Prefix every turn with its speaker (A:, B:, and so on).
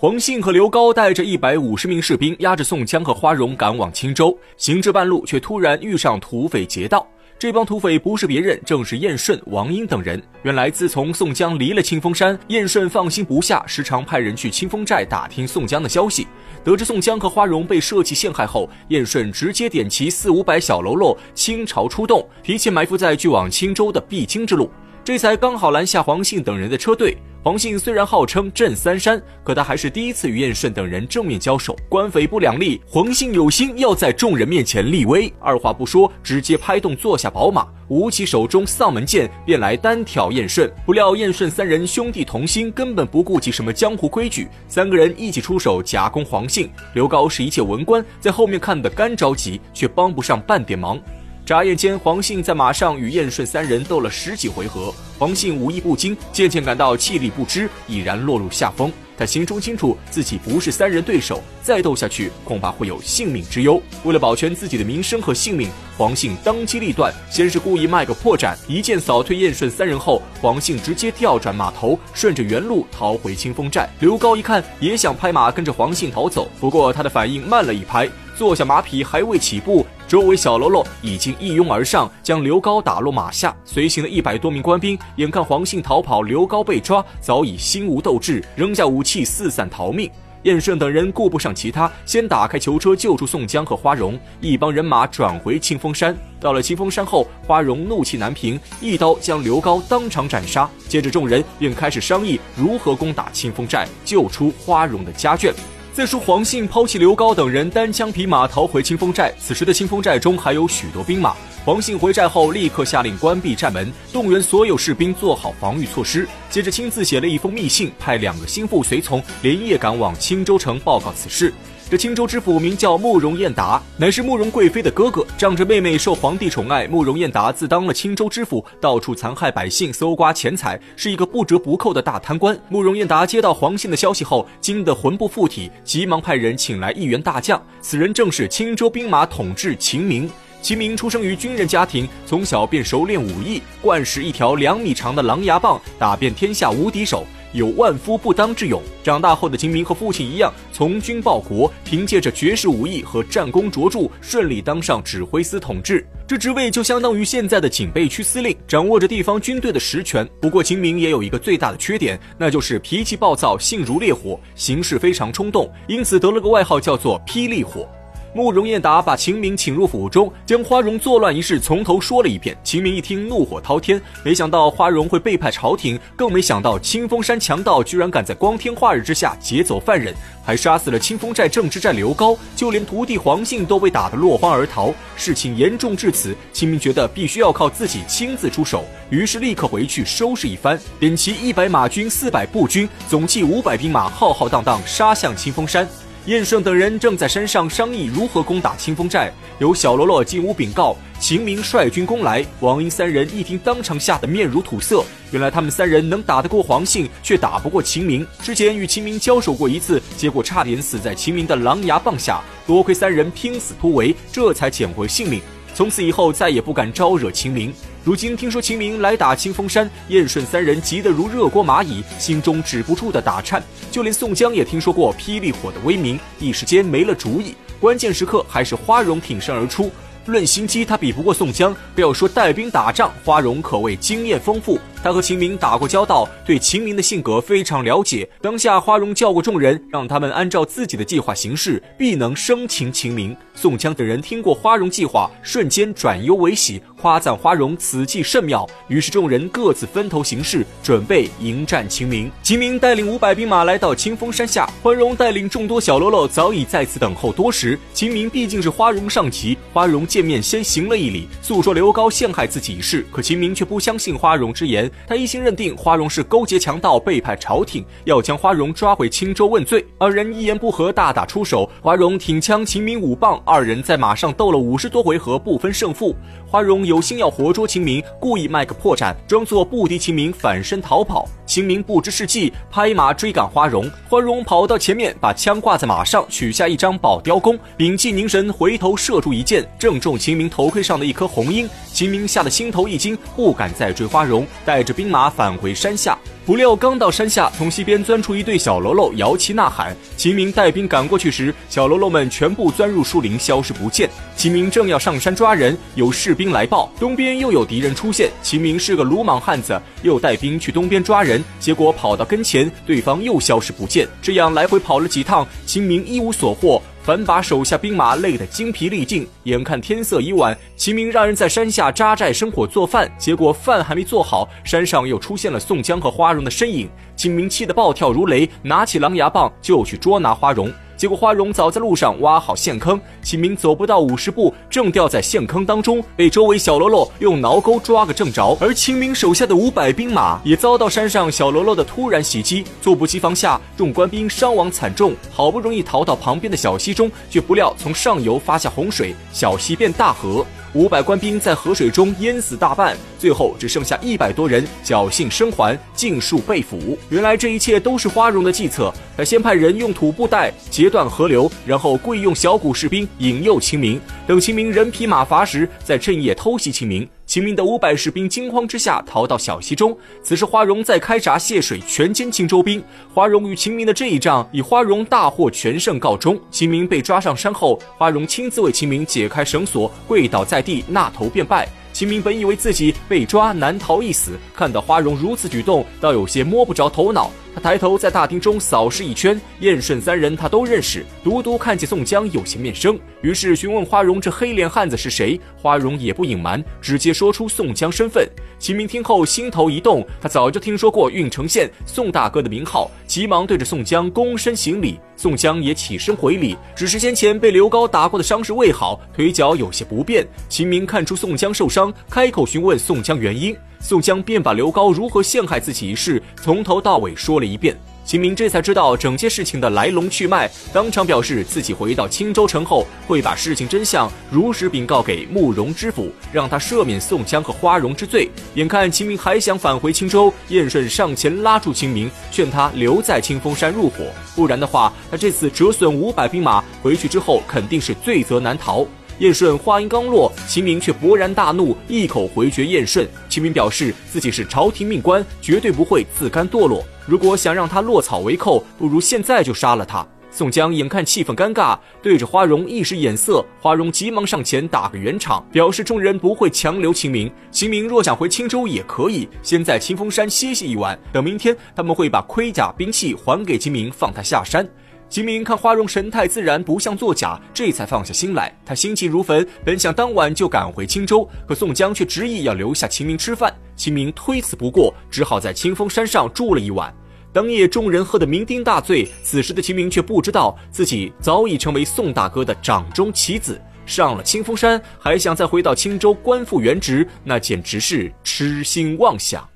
A: 黄信和刘高带着一百五十名士兵，押着宋江和花荣赶往青州，行至半路，却突然遇上土匪劫道。这帮土匪不是别人，正是燕顺、王英等人。原来，自从宋江离了清风山，燕顺放心不下，时常派人去清风寨打听宋江的消息。得知宋江和花荣被设计陷害后，燕顺直接点齐四五百小喽啰倾巢出动，提前埋伏在去往青州的必经之路。这才刚好拦下黄信等人的车队。黄信虽然号称镇三山，可他还是第一次与燕顺等人正面交手，官匪不两立。黄信有心要在众人面前立威，二话不说，直接拍动坐下宝马，舞起手中丧门剑，便来单挑燕顺。不料燕顺三人兄弟同心，根本不顾及什么江湖规矩，三个人一起出手夹攻黄信。刘高是一介文官，在后面看得干着急，却帮不上半点忙。眨眼间，黄信在马上与燕顺三人斗了十几回合。黄信武艺不精，渐渐感到气力不支，已然落入下风。他心中清楚自己不是三人对手，再斗下去恐怕会有性命之忧。为了保全自己的名声和性命，黄信当机立断，先是故意卖个破绽，一剑扫退燕顺三人后，黄信直接调转马头，顺着原路逃回清风寨。刘高一看，也想拍马跟着黄信逃走，不过他的反应慢了一拍。坐下马匹还未起步，周围小喽啰已经一拥而上，将刘高打落马下。随行的一百多名官兵眼看黄信逃跑，刘高被抓，早已心无斗志，扔下武器四散逃命。燕顺等人顾不上其他，先打开囚车救出宋江和花荣，一帮人马转回清风山。到了清风山后，花荣怒气难平，一刀将刘高当场斩杀。接着众人便开始商议如何攻打清风寨，救出花荣的家眷。再说黄信抛弃刘高等人，单枪匹马逃回清风寨。此时的清风寨中还有许多兵马。黄信回寨后，立刻下令关闭寨门，动员所有士兵做好防御措施。接着亲自写了一封密信，派两个心腹随从连夜赶往青州城报告此事。这青州知府名叫慕容彦达，乃是慕容贵妃的哥哥，仗着妹妹受皇帝宠爱，慕容彦达自当了青州知府，到处残害百姓，搜刮钱财，是一个不折不扣的大贪官。慕容彦达接到黄信的消息后，惊得魂不附体，急忙派人请来一员大将，此人正是青州兵马统制秦明。秦明出生于军人家庭，从小便熟练武艺，惯使一条两米长的狼牙棒打遍天下无敌手。有万夫不当之勇。长大后的秦明和父亲一样，从军报国，凭借着绝世武艺和战功卓著，顺利当上指挥司统治。这职位就相当于现在的警备区司令，掌握着地方军队的实权。不过秦明也有一个最大的缺点，那就是脾气暴躁，性如烈火，行事非常冲动，因此得了个外号叫做“霹雳火”。慕容燕达把秦明请入府中，将花荣作乱一事从头说了一遍。秦明一听，怒火滔天，没想到花荣会背叛朝廷，更没想到清风山强盗居然敢在光天化日之下劫走犯人，还杀死了清风寨正之寨刘高，就连徒弟黄信都被打得落荒而逃。事情严重至此，秦明觉得必须要靠自己亲自出手，于是立刻回去收拾一番，点齐一百马军、四百步军，总计五百兵马，浩浩荡荡杀向清风山。燕顺等人正在山上商议如何攻打清风寨，有小喽啰进屋禀告秦明率军攻来。王英三人一听，当场吓得面如土色。原来他们三人能打得过黄信，却打不过秦明。之前与秦明交手过一次，结果差点死在秦明的狼牙棒下。多亏三人拼死突围，这才捡回性命。从此以后，再也不敢招惹秦明。如今听说秦明来打清风山，燕顺三人急得如热锅蚂蚁，心中止不住的打颤。就连宋江也听说过霹雳火的威名，一时间没了主意。关键时刻，还是花荣挺身而出。论心机，他比不过宋江。不要说带兵打仗，花荣可谓经验丰富。他和秦明打过交道，对秦明的性格非常了解。当下花荣叫过众人，让他们按照自己的计划行事，必能生擒秦明。宋江等人听过花荣计划，瞬间转忧为喜，夸赞花荣此计甚妙。于是众人各自分头行事，准备迎战秦明。秦明带领五百兵马来到清风山下，花荣带领众多小喽啰早已在此等候多时。秦明毕竟是花荣上级，花荣见面先行了一礼，诉说刘高陷害自己一事。可秦明却不相信花荣之言。他一心认定花荣是勾结强盗，背叛朝廷，要将花荣抓回青州问罪。二人一言不合，大打出手。花荣挺枪，秦明舞棒，二人在马上斗了五十多回合，不分胜负。花荣有心要活捉秦明，故意卖个破绽，装作不敌秦明，反身逃跑。秦明不知是计，拍马追赶花荣。花荣跑到前面，把枪挂在马上，取下一张宝雕弓，屏气凝神，回头射出一箭，正中秦明头盔上的一颗红缨。秦明吓得心头一惊，不敢再追花荣，带。带着兵马返回山下。不料刚到山下，从西边钻出一对小喽啰，摇旗呐喊。秦明带兵赶过去时，小喽啰们全部钻入树林，消失不见。秦明正要上山抓人，有士兵来报，东边又有敌人出现。秦明是个鲁莽汉子，又带兵去东边抓人，结果跑到跟前，对方又消失不见。这样来回跑了几趟，秦明一无所获。反把手下兵马累得精疲力尽，眼看天色已晚，秦明让人在山下扎寨生火做饭，结果饭还没做好，山上又出现了宋江和花荣的身影。秦明气得暴跳如雷，拿起狼牙棒就去捉拿花荣。结果花荣早在路上挖好陷坑，秦明走不到五十步，正掉在陷坑当中，被周围小喽啰用挠钩抓个正着。而秦明手下的五百兵马也遭到山上小喽啰的突然袭击，猝不及防下，众官兵伤亡惨重。好不容易逃到旁边的小溪中，却不料从上游发下洪水，小溪变大河。五百官兵在河水中淹死大半，最后只剩下一百多人侥幸生还，尽数被俘。原来这一切都是花荣的计策，他先派人用土布袋截断河流，然后故意用小股士兵引诱秦明，等秦明人疲马乏时，再趁夜偷袭秦明。秦明的五百士兵惊慌之下逃到小溪中，此时花荣在开闸泄水，全歼青州兵。花荣与秦明的这一仗以花荣大获全胜告终。秦明被抓上山后，花荣亲自为秦明解开绳索，跪倒在地，纳头便拜。秦明本以为自己被抓难逃一死，看到花荣如此举动，倒有些摸不着头脑。他抬头在大厅中扫视一圈，燕顺三人他都认识，独独看见宋江有些面生，于是询问花荣这黑脸汉子是谁。花荣也不隐瞒，直接说出宋江身份。秦明听后心头一动，他早就听说过郓城县宋大哥的名号，急忙对着宋江躬身行礼。宋江也起身回礼，只是先前被刘高打过的伤势未好，腿脚有些不便。秦明看出宋江受伤，开口询问宋江原因。宋江便把刘高如何陷害自己一事从头到尾说了一遍，秦明这才知道整件事情的来龙去脉，当场表示自己回到青州城后会把事情真相如实禀告给慕容知府，让他赦免宋江和花荣之罪。眼看秦明还想返回青州，燕顺上前拉住秦明，劝他留在清风山入伙，不然的话，他这次折损五百兵马回去之后肯定是罪责难逃。燕顺话音刚落，秦明却勃然大怒，一口回绝燕顺。秦明表示自己是朝廷命官，绝对不会自甘堕落。如果想让他落草为寇，不如现在就杀了他。宋江眼看气氛尴尬，对着花荣一使眼色，花荣急忙上前打个圆场，表示众人不会强留秦明。秦明若想回青州也可以，先在清风山歇息一晚，等明天他们会把盔甲兵器还给秦明，放他下山。秦明看花荣神态自然，不像作假，这才放下心来。他心急如焚，本想当晚就赶回青州，可宋江却执意要留下秦明吃饭。秦明推辞不过，只好在清风山上住了一晚。当夜，众人喝得酩酊大醉，此时的秦明却不知道自己早已成为宋大哥的掌中棋子。上了清风山，还想再回到青州官复原职，那简直是痴心妄想。